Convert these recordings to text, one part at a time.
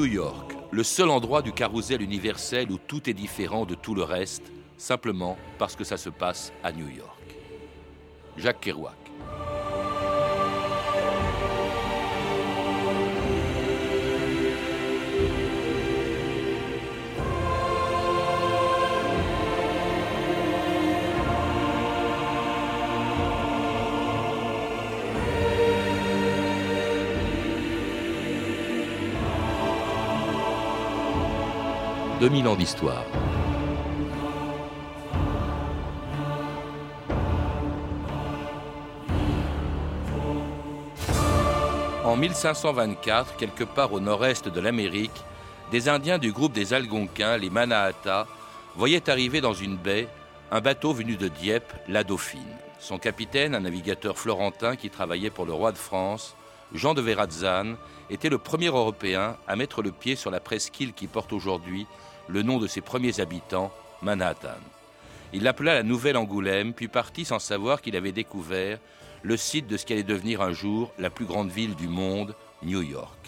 New York, le seul endroit du carrousel universel où tout est différent de tout le reste, simplement parce que ça se passe à New York. Jacques Kerouac. 2000 ans d'histoire. En 1524, quelque part au nord-est de l'Amérique, des Indiens du groupe des Algonquins, les Manahata, voyaient arriver dans une baie un bateau venu de Dieppe, la Dauphine. Son capitaine, un navigateur florentin qui travaillait pour le roi de France, Jean de Verrazzane, était le premier Européen à mettre le pied sur la presqu'île qui porte aujourd'hui le nom de ses premiers habitants, Manhattan. Il l'appela la Nouvelle Angoulême, puis partit sans savoir qu'il avait découvert le site de ce qui allait devenir un jour la plus grande ville du monde, New York.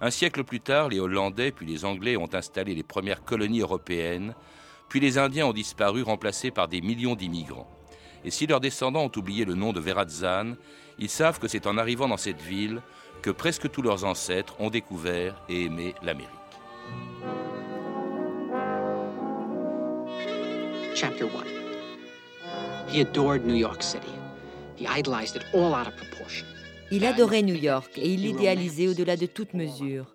Un siècle plus tard, les Hollandais puis les Anglais ont installé les premières colonies européennes, puis les Indiens ont disparu remplacés par des millions d'immigrants. Et si leurs descendants ont oublié le nom de Verrazzan, ils savent que c'est en arrivant dans cette ville que presque tous leurs ancêtres ont découvert et aimé l'Amérique. Chapter 1 He adored New York City. He idolized it all out of proportion. Il adorait New York et il l'idéalisait au-delà de toute mesure.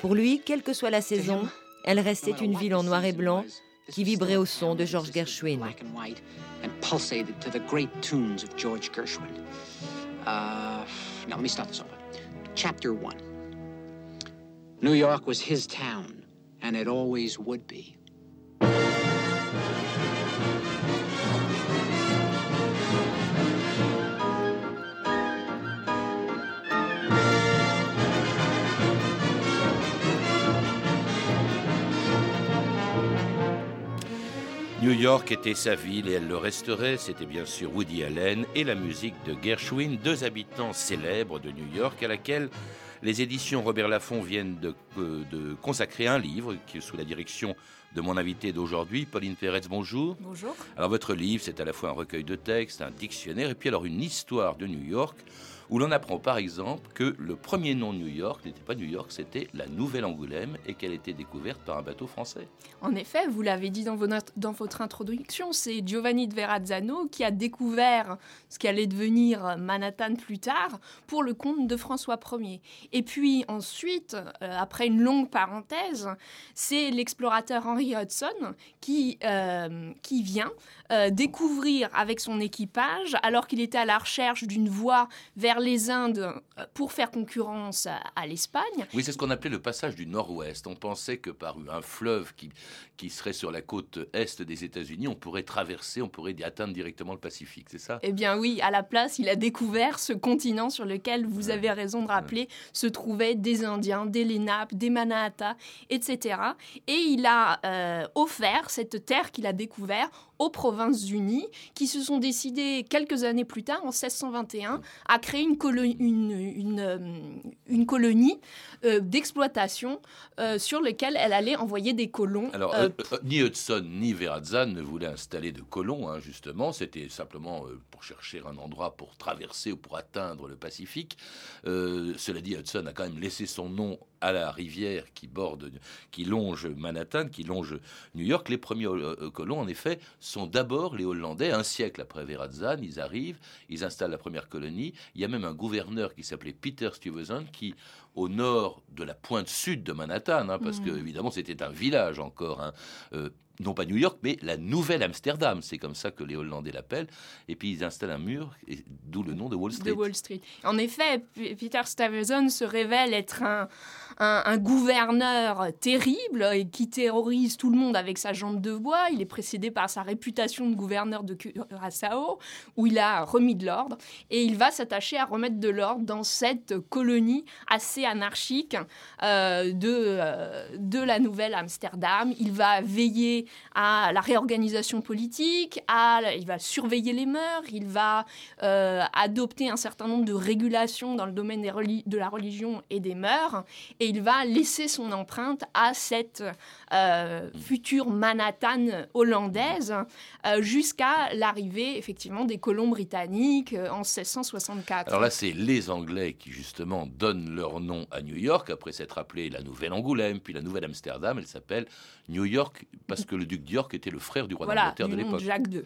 Pour lui, quelle que soit la saison, elle restait une ville en noir et blanc qui vibrait au son de George Gershwin. And pulsated to the great tunes of George Gershwin. Now, let me start this over. Chapter 1 New York was his town, and it always would be. New York était sa ville et elle le resterait. C'était bien sûr Woody Allen et la musique de Gershwin, deux habitants célèbres de New York à laquelle les éditions Robert Laffont viennent de, euh, consacrer un livre qui est sous la direction de mon invité d'aujourd'hui, Pauline Pérez. Bonjour. Bonjour. Alors votre livre, c'est à la fois un recueil de textes, un dictionnaire et puis alors une histoire de New York où l'on apprend par exemple que le premier nom de New York n'était pas New York, c'était la Nouvelle-Angoulême et qu'elle était découverte par un bateau français. En effet, vous l'avez dit dans, votre introduction, c'est Giovanni de Verrazzano qui a découvert ce qui allait devenir Manhattan plus tard pour le compte de François Ier. Et puis ensuite, euh, après une longue parenthèse, c'est l'explorateur Henry Hudson qui, euh, qui vient euh, découvrir avec son équipage, alors qu'il était à la recherche d'une voie vers les Indes euh, pour faire concurrence à, l'Espagne. Oui, c'est ce qu'on appelait le passage du Nord-Ouest. On pensait que par un fleuve qui, qui serait sur la côte est des États-Unis, on pourrait traverser, on pourrait atteindre directement le Pacifique, c'est ça? Eh bien oui, à la place, il a découvert ce continent sur lequel, vous avez raison de rappeler, se trouvaient des Indiens, des Lenape, des Manhattan, etc. Et il a euh, offert cette terre qu'il a découverte aux Provinces-Unies, qui se sont décidées quelques années plus tard, en 1621, à créer une, euh, une, colonie euh, d'exploitation euh, sur laquelle elle allait envoyer des colons. Alors, ni Hudson ni Verrazzan ne voulaient installer de colons, hein, justement. C'était simplement pour chercher un endroit pour traverser ou pour atteindre le Pacifique. cela dit, Hudson a quand même laissé son nom à la rivière qui borde, qui longe Manhattan, qui longe New York. Les premiers colons, en effet, sont d'abord les Hollandais. Un siècle après Verrazzan, ils arrivent, ils installent la première colonie. Il y a même un gouverneur qui s'appelait Peter Stuyvesant qui, au nord de la pointe sud de Manhattan, hein, parce mmh. que évidemment c'était un village encore, hein, euh, non pas New York, mais la nouvelle Amsterdam. C'est comme ça que les Hollandais l'appellent. Et puis ils installent un mur, d'où le nom de Wall Street. De Wall Street. En effet, Peter Stuyvesant se révèle être un, gouverneur terrible et qui terrorise tout le monde avec sa jambe de bois. Il est précédé par sa réputation de gouverneur de Curaçao, où il a remis de l'ordre. Et il va s'attacher à remettre de l'ordre dans cette colonie assez anarchique euh, de, euh, de la nouvelle Amsterdam. Il va veiller à la réorganisation politique, à, il va surveiller les mœurs, il va euh, adopter un certain nombre de régulations dans le domaine de la religion et des mœurs, et il va laisser son empreinte à cette euh, future Manhattan hollandaise euh, jusqu'à l'arrivée effectivement des colons britanniques en 1664. Alors là, c'est les Anglais qui justement donnent leur nom à New York après s'être appelé la Nouvelle Angoulême, puis la Nouvelle Amsterdam. Elle s'appelle New York parce que le duc d'York était le frère du roi d'Angleterre de l'époque. Jacques II,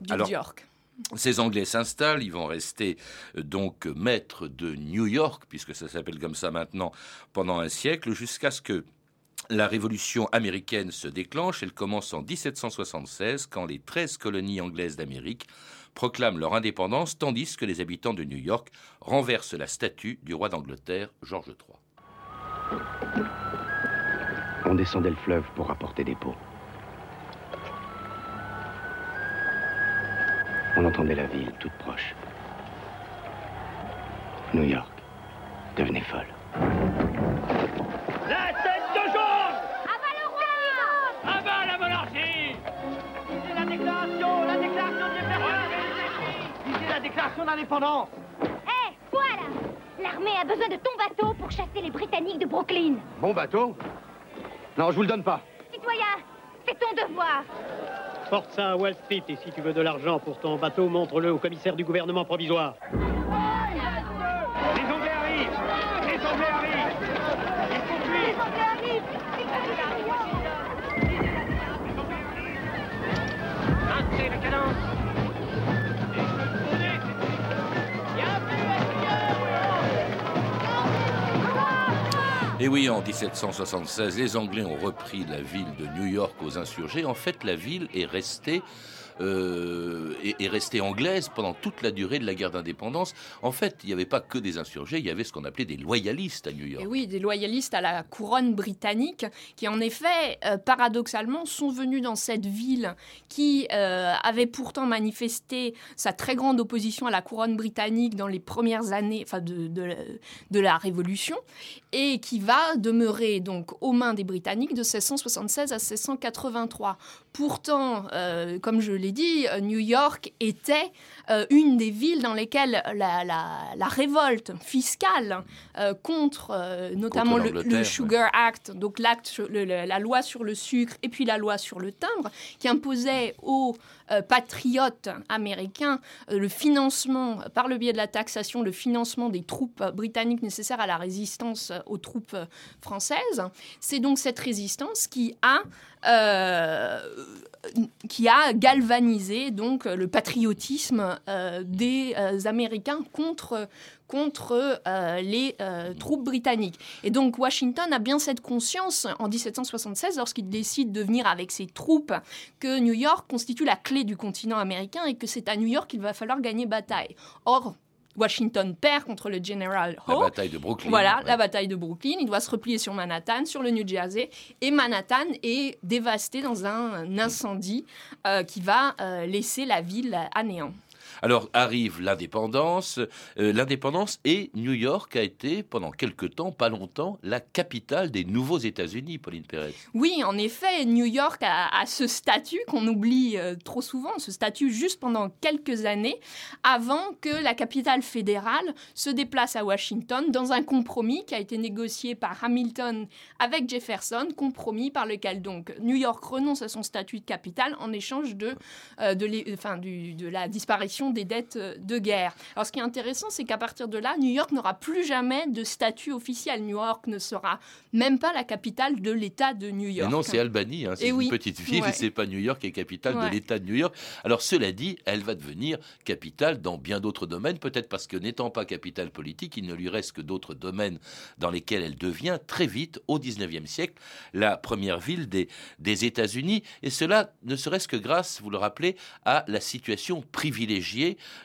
duc d'York. Ces Anglais s'installent, ils vont rester euh, donc maîtres de New York, puisque ça s'appelle comme ça maintenant, pendant un siècle, jusqu'à ce que la révolution américaine se déclenche. Elle commence en 1776, quand les 13 colonies anglaises d'Amérique proclament leur indépendance, tandis que les habitants de New York renversent la statue du roi d'Angleterre, George III. On descendait le fleuve pour rapporter des pots. On entendait la ville toute proche. New York devenait folle. La tête de jaune Abat le roi Abat la monarchie C'est la déclaration, la déclaration de C'est la déclaration d'indépendance Hé, voilà L'armée a besoin de ton bateau pour chasser les Britanniques de Brooklyn. Bon bateau? Non, je vous le donne pas. Citoyen, c'est ton devoir. Porte ça à Wall Street et si tu veux de l'argent pour ton bateau, montre-le au commissaire du gouvernement provisoire. Les Anglais arrivent Les Anglais arrivent Ils sont Les Anglais arrivent Maintenez la cadence Et oui, en 1776, les Anglais ont repris la ville de New York aux insurgés. En fait, la ville est restée euh, est, restée anglaise pendant toute la durée de la guerre d'indépendance. En fait, il n'y avait pas que des insurgés, il y avait ce qu'on appelait des loyalistes à New York. Et oui, des loyalistes à la couronne britannique, qui en effet, euh, paradoxalement, sont venus dans cette ville qui euh, avait pourtant manifesté sa très grande opposition à la couronne britannique dans les premières années de, de la Révolution, et qui va demeurer donc aux mains des Britanniques de 1676 à 1683. Pourtant, euh, comme je l'ai dit, euh, New York était euh, une des villes dans lesquelles la, la, révolte fiscale contre notamment le, Sugar Act, donc l'acte, la loi sur le sucre et puis la loi sur le timbre, qui imposait aux patriotes américains le financement, par le biais de la taxation, le financement des troupes britanniques nécessaires à la résistance aux troupes françaises. C'est donc cette résistance qui a euh, qui a galvanisé donc le patriotisme euh, des euh, Américains contre contre les troupes britanniques. Et donc Washington a bien cette conscience en 1776 lorsqu'il décide de venir avec ses troupes que New York constitue la clé du continent américain et que c'est à New York qu'il va falloir gagner bataille. Or, Washington perd contre le General Howe. La bataille de Brooklyn. Voilà, la bataille de Brooklyn. Il doit se replier sur Manhattan, sur le New Jersey. Et Manhattan est dévasté dans un incendie euh, qui va euh, laisser la ville à néant. Alors arrive l'indépendance. Euh, l'indépendance et New York a été pendant quelque temps, pas longtemps, la capitale des nouveaux États-Unis, Pauline Pérez. Oui, en effet, New York a, ce statut qu'on oublie euh, trop souvent, ce statut juste pendant quelques années, avant que la capitale fédérale se déplace à Washington dans un compromis qui a été négocié par Hamilton avec Jefferson, compromis par lequel donc New York renonce à son statut de capitale en échange de, euh, de la disparition des dettes euh, de guerre. Alors ce qui est intéressant, c'est qu'à partir de là, New York n'aura plus jamais de statut officiel. New York ne sera même pas la capitale de l'État de New York. non, c'est Albany, hein, c'est une petite ville, c'est pas New York qui est capitale de l'État de New York. Alors cela dit, elle va devenir capitale dans bien d'autres domaines, peut-être parce que n'étant pas capitale politique, il ne lui reste que d'autres domaines dans lesquels elle devient très vite, au 19e siècle, la première ville des, des États-Unis. Et cela ne serait-ce que grâce, vous le rappelez, à la situation privilégiée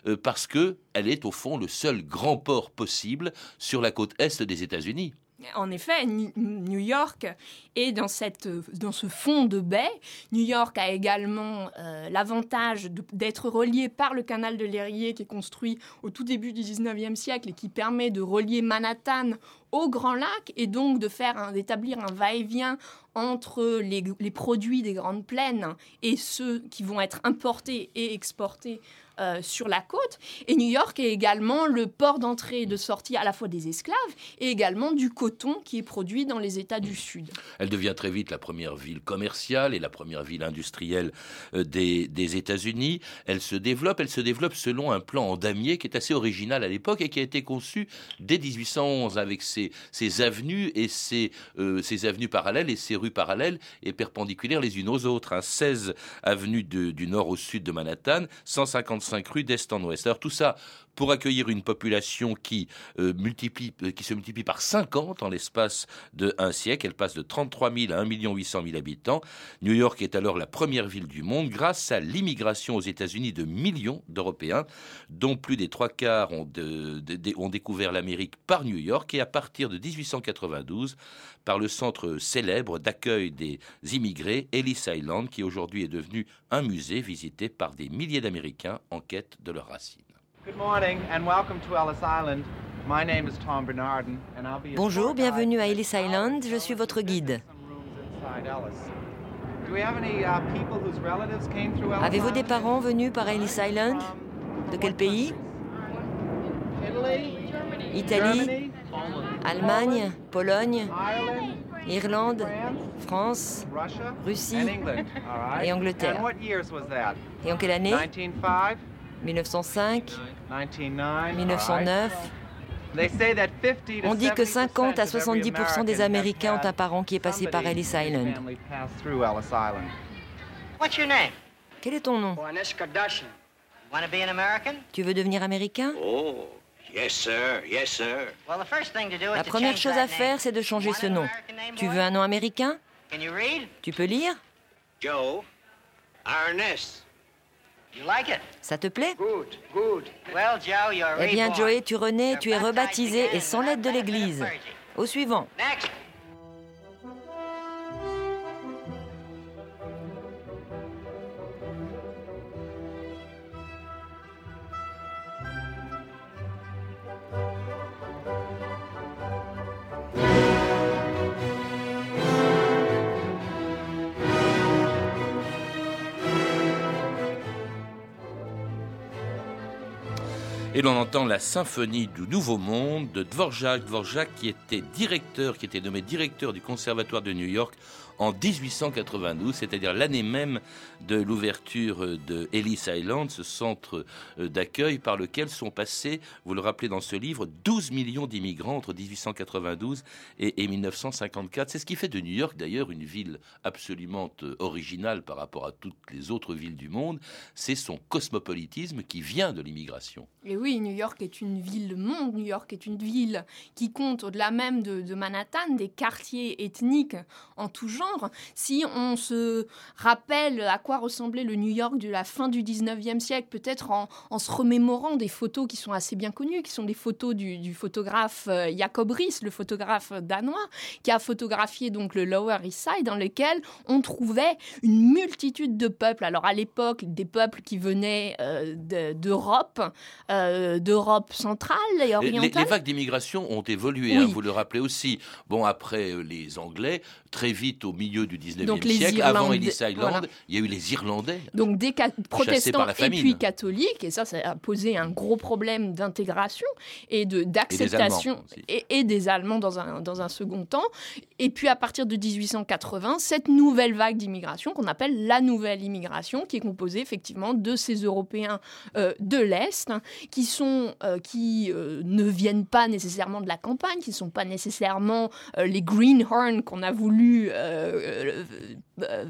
euh, parce que elle est au fond le seul grand port possible sur la côte est des États-Unis. En effet, New York est dans, ce fond de baie. New York a également euh, l'avantage d'être relié par le canal de l'Erie qui est construit au tout début du 19e siècle et qui permet de relier Manhattan au Grand Lac et donc de faire d'établir un va-et-vient entre les, produits des grandes plaines et ceux qui vont être importés et exportés euh, sur la côte. Et New York est également le port d'entrée et de sortie à la fois des esclaves et également du coton qui est produit dans les États du Sud. Elle devient très vite la première ville commerciale et la première ville industrielle euh, des, États-Unis. Elle se développe, elle se développe selon un plan en damier qui est assez original à l'époque et qui a été conçu dès 1811 avec ses, avenues et ses, euh, ses, avenues parallèles et ses rues parallèles et perpendiculaires les unes aux autres. 16 hein. avenues du nord au sud de Manhattan, 150 5 rues d'est en ouest. Alors tout ça pour accueillir une population qui, euh, euh, se multiplie par 50 en l'espace de un siècle. Elle passe de 33 000 à 1 800 000 habitants. New York est alors la première ville du monde grâce à l'immigration aux États-Unis de millions d'Européens, dont plus des trois quarts ont découvert l'Amérique par New York et à partir de 1892 par le centre célèbre d'accueil des immigrés, Ellis Island, qui aujourd'hui est devenu un musée visité par des milliers d'Américains en quête de leurs racines. Bonjour, bienvenue à Ellis Island, je suis votre guide. Avez-vous des parents venus par Ellis Island? De quel pays? Italie? Allemagne? Pologne? Irlande? France? Russie? Et Angleterre. Et en quelle année? 1905, 1909. On dit que 50 à 70% des Américains ont un parent qui est passé par Ellis Island. Quel est ton nom? Tu veux devenir américain? Oh, yes sir, yes sir. La première chose à faire, c'est de changer ce nom. Tu veux un nom américain? Tu peux lire? Joe. Ça te plaît? Eh bien, Joey, tu renais, tu es rebaptisé et sans l'aide de l'Église. Au suivant. Et l'on entend la symphonie du Nouveau Monde de Dvorak. Dvorak qui était directeur, qui était nommé directeur du Conservatoire de New York en 1892, c'est-à-dire l'année même de l'ouverture de Ellis Island, ce centre euh, d'accueil par lequel sont passés, vous le rappelez dans ce livre, 12 millions d'immigrants entre 1892 et, 1954. C'est ce qui fait de New York d'ailleurs une ville absolument euh, originale par rapport à toutes les autres villes du monde. C'est son cosmopolitisme qui vient de l'immigration. Et oui, New York est une ville monde. New York est une ville qui compte au-delà même de, de Manhattan des quartiers ethniques en tout genre si on se rappelle à quoi ressemblait le New York de la fin du 19e siècle, peut-être en, se remémorant des photos qui sont assez bien connues, qui sont des photos du, photographe euh, Jacob Ries, le photographe danois, qui a photographié donc le Lower East Side, dans lequel on trouvait une multitude de peuples. Alors à l'époque, des peuples qui venaient euh, d'Europe, euh, d'Europe centrale et orientale. Les, vagues d'immigration ont évolué, hein, vous le rappelez aussi. Bon, après les Anglais, très vite au milieu du 19e siècle, avant Ellis Island, il y a eu les Irlandais. Donc des protestants et puis catholiques, et ça, ça a posé un gros problème d'intégration et d'acceptation, et, des Allemands dans un, dans un second temps. Et puis à partir de 1880, cette nouvelle vague d'immigration qu'on appelle la nouvelle immigration, qui est composée effectivement de ces Européens euh, de l'Est, qui, sont, euh, qui euh, ne viennent pas nécessairement de la campagne, qui ne sont pas nécessairement les greenhorns qu'on a voulu euh, euh,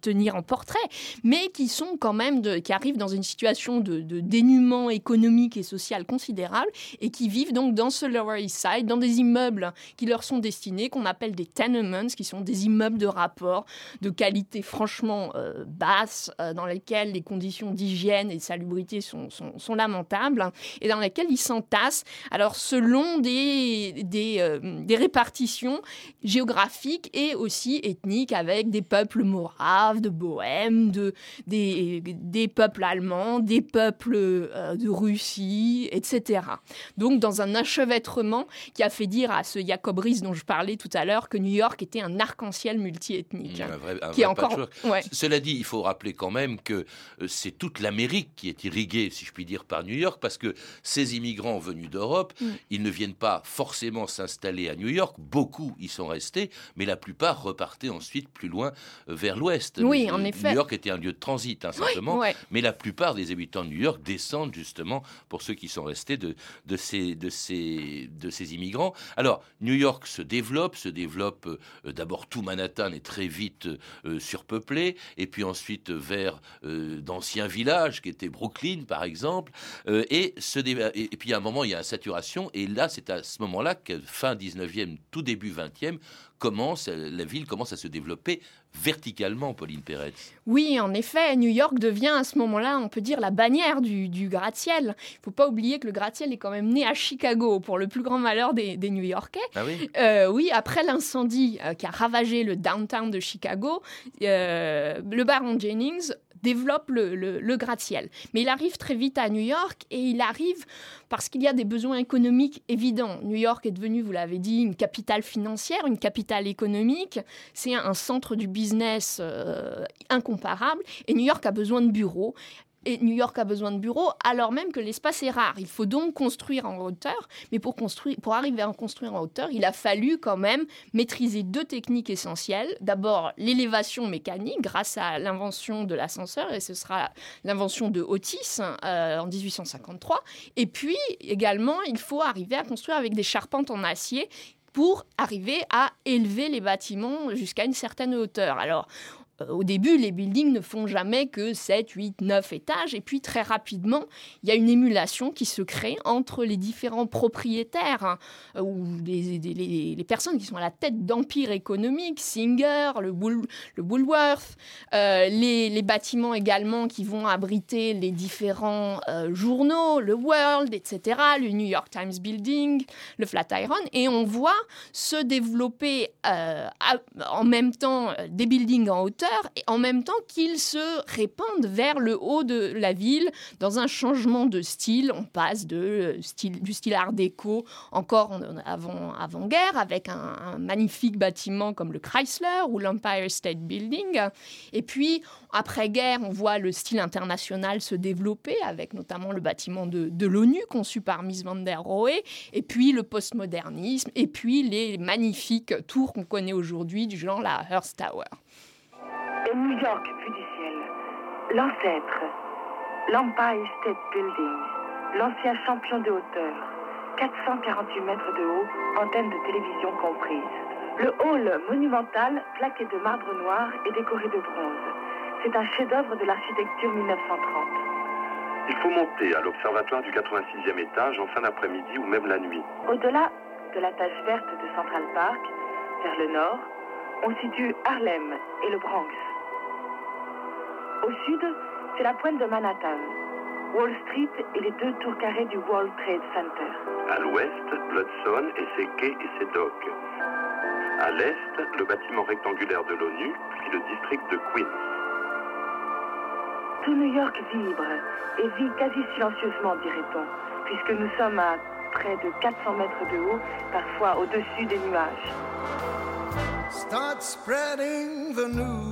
tenir en portrait, mais qui sont quand même, qui arrivent dans une situation de, dénuement économique et social considérable et qui vivent donc dans ce Lower East Side, dans des immeubles qui leur sont destinés, qu'on appelle des tenements, qui sont des immeubles de rapport, de qualité franchement basse, dans lesquels les conditions d'hygiène et de salubrité sont, lamentables et dans lesquels ils s'entassent. Alors selon des, des, des répartitions géographiques et aussi ethniques avec des peuples moraves, de Bohème, de, des, des peuples allemands, des peuples euh, de Russie, etc. Donc dans un enchevêtrement qui a fait dire à ce Jacob Riis dont je parlais tout à l'heure que New York était un arc-en-ciel multiethnique. Un vrai, un qui est encore... Ouais. Cela dit, il faut rappeler quand même que euh, c'est toute l'Amérique qui est irriguée, si je puis dire, par New York, parce que ces immigrants venus d'Europe, Mm. ils ne viennent pas forcément s'installer à New York. Beaucoup y sont restés, mais la plupart ensuite plus loin euh, vers l'ouest. Oui, en effet. New York était un lieu de transit, hein, simplement. ouais. Mais la plupart des habitants de New York descendent justement, pour ceux qui sont restés, de, de, ces, de, ces, de ces immigrants. Alors, New York se développe, se développe euh, d'abord tout Manhattan est très vite euh, surpeuplé, et puis ensuite vers euh, d'anciens villages qui étaient Brooklyn, par exemple. Et, et, et puis à un moment, il y a une saturation, et là, c'est à ce moment-là que fin 19e, tout début 20e, commence, la ville commence à se développer verticalement, Pauline Perret. Oui, en effet, New York devient à ce moment-là, on peut dire, la bannière du, du gratte-ciel. Il ne faut pas oublier que le gratte-ciel est quand même né à Chicago, pour le plus grand malheur des, des New-Yorkais. Ah oui? Euh, oui, après l'incendie euh, qui a ravagé le downtown de Chicago, euh, le baron Jennings développe le, le- gratte-ciel. Mais il arrive très vite à New York et il arrive parce qu'il y a des besoins économiques évidents. New York est devenu, vous l'avez dit, une capitale financière, une capitale économique. C'est un, un centre du business euh, incomparable et New York a besoin de bureaux. Et New York a besoin de bureaux alors même que l'espace est rare. Il faut donc construire en hauteur, mais pour, construire, pour arriver à en construire en hauteur, il a fallu quand même maîtriser deux techniques essentielles. D'abord, l'élévation mécanique grâce à l'invention de l'ascenseur, et ce sera l'invention de Otis euh, en 1853. Et puis également, il faut arriver à construire avec des charpentes en acier pour arriver à élever les bâtiments jusqu'à une certaine hauteur. Alors, au début, les buildings ne font jamais que 7, 8, 9 étages. Et puis, très rapidement, il y a une émulation qui se crée entre les différents propriétaires hein, euh, ou les, personnes qui sont à la tête d'empires économiques, Singer, le, Wool- le Woolworth, euh, les, bâtiments également qui vont abriter les différents euh, journaux, le World, etc., le New York Times Building, le Flatiron. Et on voit se développer euh, en même temps euh, des buildings en hauteur et en même temps qu'ils se répandent vers le haut de la ville dans un changement de style. On passe euh, du style art déco encore en- en avant, avant-guerre avec un, magnifique bâtiment comme le Chrysler ou l'Empire State Building. Et puis, après-guerre, on voit le style international se développer avec notamment le bâtiment de, de l'ONU conçu par Miss van der Rohe, et puis le postmodernisme, et puis les magnifiques tours qu'on connaît aujourd'hui du genre la Hearst Tower. Et New York vue du ciel, l'ancêtre, l'Empire State Building, l'ancien champion de hauteur, 448 mètres de haut, antenne de télévision comprise. Le hall monumental, plaqué de marbre noir et décoré de bronze. C'est un chef-d'œuvre de l'architecture 1930. Il faut monter à l'observatoire du 86e étage en fin d'après-midi ou même la nuit. Au-delà de la tache verte de Central Park, vers le nord, on situe Harlem et le Bronx. Au sud, c'est la pointe de Manhattan, Wall Street et les deux tours carrées du World Trade Center. À l'ouest, l'Hudson et ses quais et ses docks. À l'est, le bâtiment rectangulaire de l'ONU, puis le district de Queens. Tout New York vibre et vit quasi silencieusement, dirait-on, puisque nous sommes à près de 400 mètres de haut, parfois au-dessus des nuages. Start spreading the news.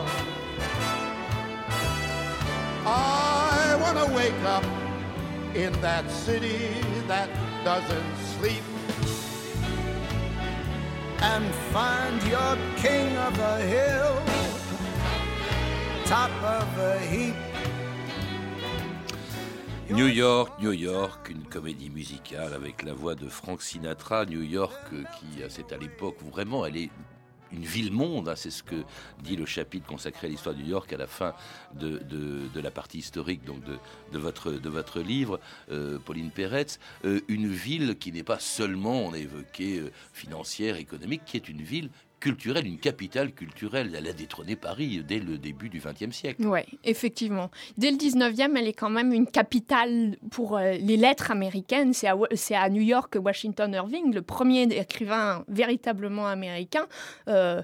I want to wake up in that city that doesn't sleep and find your king of the hill, top of the heap. New York, New York, une comédie musicale avec la voix de Frank Sinatra. New York, euh, qui c'est à l'époque vraiment, elle est une ville-monde, hein, c'est ce que dit le chapitre consacré à l'histoire de New York à la fin de, la partie historique donc de, de, votre, de votre livre, euh, Pauline Peretz. Euh, une ville qui n'est pas seulement, on a évoqué, euh, financière, économique, qui est une ville culturelle, une capitale culturelle. Elle a détrôné Paris dès le début du XXe siècle. Oui, effectivement. Dès le XIXe, elle est quand même une capitale pour euh, les lettres américaines. C'est à, à New York que Washington Irving, le premier écrivain véritablement américain, euh,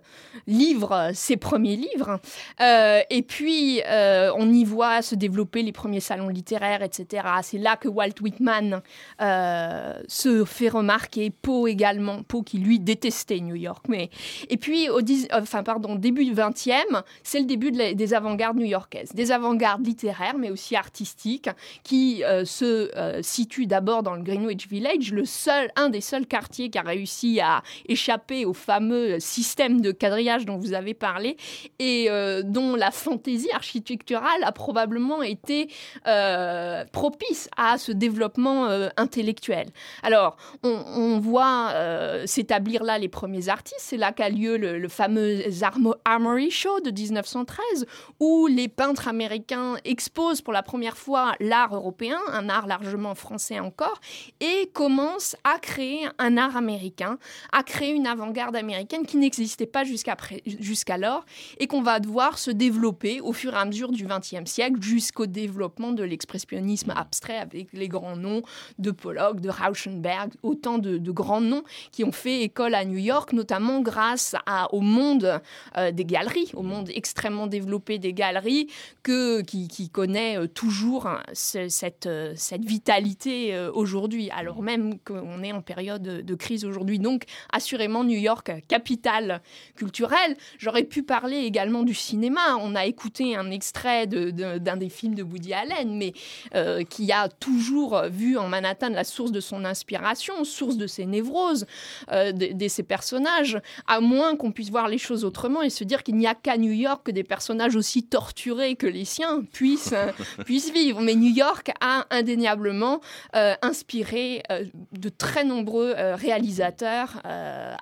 livre ses premiers livres. Euh, et puis, euh, on y voit se développer les premiers salons littéraires, etc. C'est là que Walt Whitman euh, se fait remarquer. Poe également. Poe qui, lui, détestait New York. Mais et puis, au 10, enfin, début du 20e, c'est le début des avant-gardes new-yorkaises. Des avant-gardes littéraires, mais aussi artistiques, qui euh, se euh, situent d'abord dans le Greenwich Village, le seul, un des seuls quartiers qui a réussi à échapper au fameux système de quadrillage dont vous avez parlé, et euh, dont la fantaisie architecturale a probablement été euh, propice à ce développement euh, intellectuel. Alors, on, on voit euh, s'établir là les premiers artistes. C'est là qu'a lieu le, fameux Armo Armory Show de 1913, où les peintres américains exposent pour la première fois l'art européen, un art largement français encore, et commencent à créer un art américain, à créer une avant-garde américaine qui n'existait pas jusqu'alors et qu'on va devoir se développer au fur et à mesure du XXe siècle jusqu'au développement de l'expressionnisme abstrait avec les grands noms de Pollock, de Rauschenberg, autant de, de grands noms qui ont fait école à New York, notamment grâce à, au monde euh, des galeries, au monde extrêmement développé des galeries, que, qui, connaît euh, toujours hein, ce, cette, euh, cette vitalité aujourd'hui, alors même qu'on est en période de crise aujourd'hui. Donc, assurément, New York, capitale culturelle. J'aurais pu parler également du cinéma. On a écouté un extrait d'un de, de, des films de Woody Allen, mais qui a toujours vu en Manhattan la source de son inspiration, source de ses névroses, de, de, ses personnages, à moins qu'on puisse voir les choses autrement et se dire qu'il n'y a qu'à New York que des personnages aussi torturés que les siens puissent, euh, puissent vivre. Mais New York a indéniablement euh, inspiré euh, de très nombreux euh, réalisateurs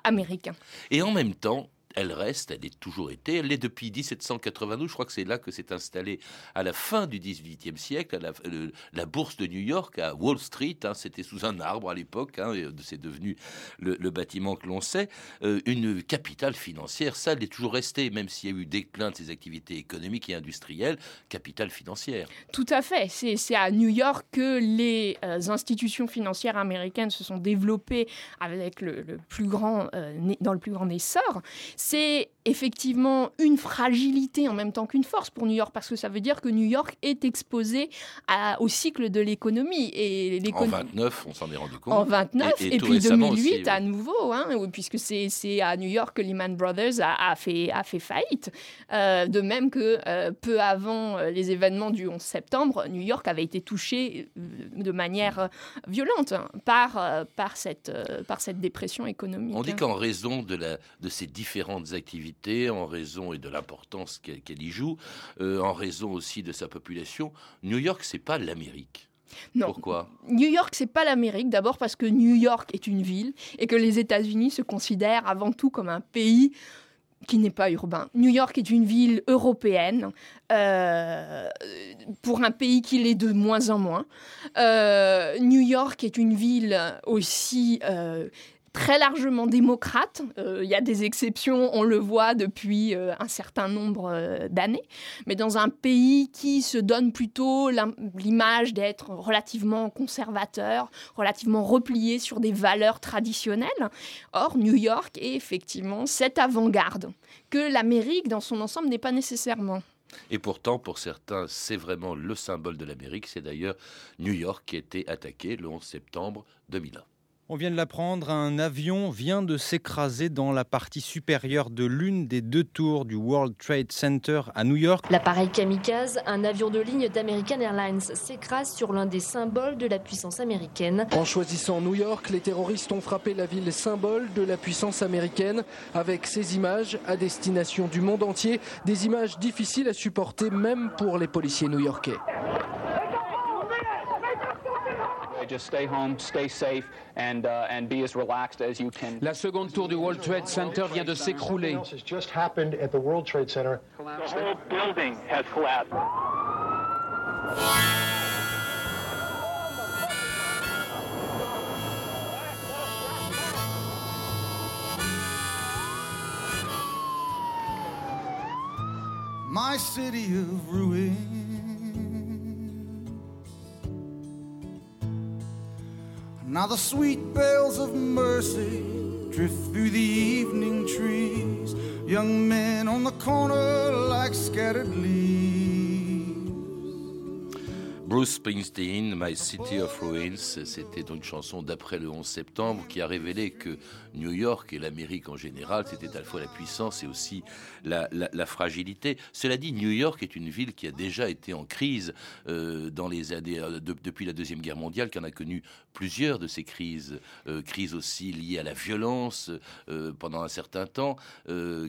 américains. Et en même temps, elle reste, elle est toujours été, elle l'est depuis 1792, je crois que c'est là que s'est installée à la fin du XVIIIe siècle, à la, bourse de New York, à Wall Street, hein, c'était sous un arbre à l'époque, hein, c'est devenu le, bâtiment que l'on sait, euh, une capitale financière, ça elle est toujours restée, même s'il y a eu déclin de ses activités économiques et industrielles, capitale financière. Tout à fait, c'est à New York que les euh, institutions financières américaines se sont développées avec le, le plus grand, euh, dans le plus grand essor c'est effectivement une fragilité en même temps qu'une force pour New York, parce que ça veut dire que New York est exposé à, au cycle de l'économie. Et en 29, on s'en est rendu compte. En 29, et, et, et puis 2008 aussi, à nouveau, hein, puisque c'est à New York que Lehman Brothers a, a, fait, a fait faillite. Euh, de même que euh, peu avant euh, les événements du 11 septembre, New York avait été touché de manière violente par, par, cette, par cette dépression économique. On dit qu'en raison de, la, de ces différents activités, en raison et de l'importance qu'elle qu y joue, euh, en raison aussi de sa population, New York, c'est pas l'Amérique. Non. Pourquoi? New York, c'est pas l'Amérique. D'abord parce que New York est une ville et que les États-Unis se considèrent avant tout comme un pays qui n'est pas urbain. New York est une ville européenne euh, pour un pays qui l'est de moins en moins. Euh, New York est une ville aussi euh, très largement démocrate. Euh, il y a des exceptions, on le voit depuis euh, un certain nombre euh, d'années. Mais dans un pays qui se donne plutôt l'image d'être relativement conservateur, relativement replié sur des valeurs traditionnelles. Or, New York est effectivement cette avant-garde que l'Amérique dans son ensemble n'est pas nécessairement. Et pourtant, pour certains, c'est vraiment le symbole de l'Amérique. C'est d'ailleurs New York qui a été attaqué le 11 septembre 2001. On vient de l'apprendre, un avion vient de s'écraser dans la partie supérieure de l'une des deux tours du World Trade Center à New York. L'appareil kamikaze, un avion de ligne d'American Airlines, s'écrase sur l'un des symboles de la puissance américaine. En choisissant New York, les terroristes ont frappé la ville symbole de la puissance américaine avec ces images à destination du monde entier, des images difficiles à supporter même pour les policiers new-yorkais. just stay home, stay safe, and, uh, and be as relaxed as you can. La seconde tour du World Trade Center vient de s'écrouler. has just happened at the World Trade Center. The whole building has collapsed. My city of ruins. Now the sweet bells of mercy drift through the evening trees. Young men on the corner like scattered leaves. Bruce Springsteen, My City of Ruins, c'était une chanson d'après le 11 septembre qui a révélé que New York et l'Amérique en général, c'était à la fois la puissance et aussi la, fragilité. Cela dit, New York est une ville qui a déjà été en crise euh, dans les années, euh, depuis la Deuxième Guerre mondiale, qui en a connu plusieurs de ces crises. Euh, crises aussi liées à la violence pendant un certain temps,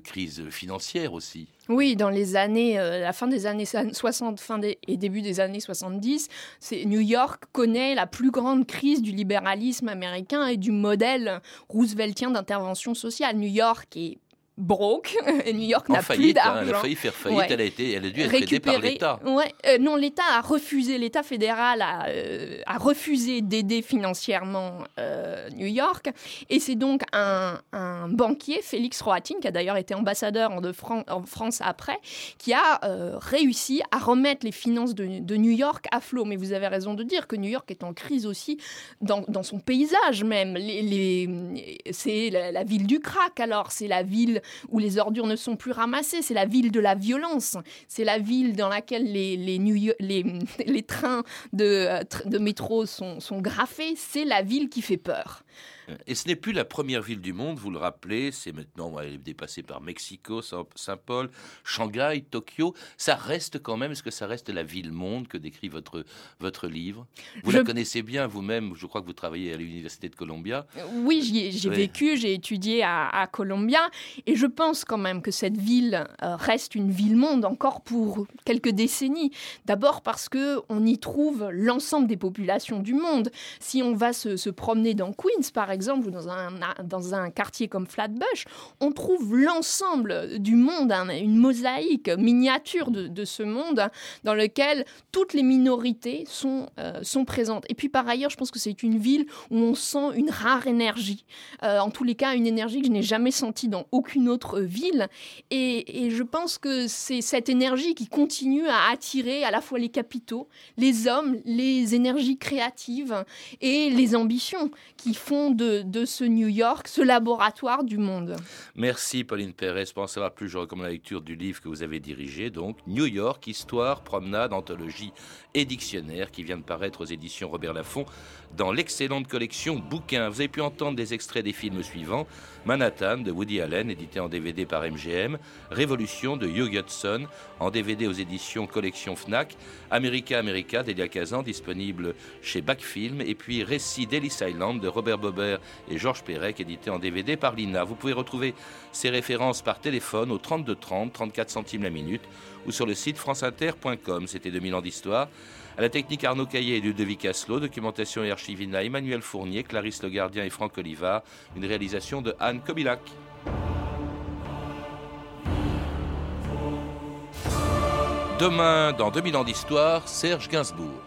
crise financière aussi. Oui, dans les années, la fin des années 60 fin et début des années 70, New York connaît la plus grande crise du libéralisme américain et du modèle rooseveltien d'intervention sociale. New York est broke. New York n'a plus d'argent. Hein, elle a failli faire faillite. Elle, a été, elle a dû être aidée par l'État. Ouais. Euh, non, l'État a refusé. L'État fédéral a, euh, a refusé d'aider financièrement euh, New York. Et c'est donc un, un, banquier, Félix Rohatyn, qui a d'ailleurs été ambassadeur en, de en, France après, qui a réussi à remettre les finances de, de, New York à flot. Mais vous avez raison de dire que New York est en crise aussi dans, dans son paysage même. Les, les, c'est la, la ville du crack. Alors c'est la ville où les ordures ne sont plus ramassées. C'est la ville de la violence. C'est la ville dans laquelle les, les, les, trains de, euh, de métro sont, sont graffés. C'est la ville qui fait peur. Et ce n'est plus la première ville du monde, vous le rappelez, c'est maintenant, elle est dépassée par Mexico, Saint-Paul, Shanghai, Tokyo. Ça reste quand même, est-ce que ça reste la ville-monde que décrit votre, votre livre? Vous la connaissez bien vous-même, je crois que vous travaillez à l'Université de Columbia. Oui, j'ai vécu, j'ai étudié à, à, Columbia, et je pense quand même que cette ville euh, reste une ville-monde encore pour quelques décennies. D'abord parce que on y trouve l'ensemble des populations du monde. Si on va se, se promener dans Queens, par exemple, ou dans un, dans un quartier comme Flatbush, on trouve l'ensemble du monde, hein, une mosaïque miniature de, ce monde dans lequel toutes les minorités sont, euh, sont présentes. Et puis par ailleurs, je pense que c'est une ville où on sent une rare énergie. Euh, en tous les cas, une énergie que je n'ai jamais sentie dans aucune autre ville. Et, et je pense que c'est cette énergie qui continue à attirer à la fois les capitaux, les hommes, les énergies créatives et les ambitions qui font de, ce New York, ce laboratoire du monde. Merci Pauline Pérez. Pour en savoir plus, je recommande la lecture du livre que vous avez dirigé, donc New York, Histoire, Promenade, Anthologie et Dictionnaire, qui vient de paraître aux éditions Robert Laffont dans l'excellente collection Bouquins. Vous avez pu entendre des extraits des films suivants Manhattan de Woody Allen, édité en DVD par MGM, Révolution de Hugh Hudson, en DVD aux éditions Collection Fnac, America America d'Elia Kazan, disponible chez Backfilm, et puis Récit d'Ellis Island de Robert Bobert et Georges Perec, édité en DVD par Lina. Vous pouvez retrouver ces références par téléphone au 32 30, 34 centimes la minute, ou sur le site franceinter.com. C'était 2000 ans d'histoire. À la technique Arnaud Caillet et Ludovic Asselot, documentation et archivina Emmanuel Fournier, Clarisse Le Gardien et Franck Olivard, une réalisation de Anne Kobilac. Demain, dans 2000 ans d'histoire, Serge Gainsbourg.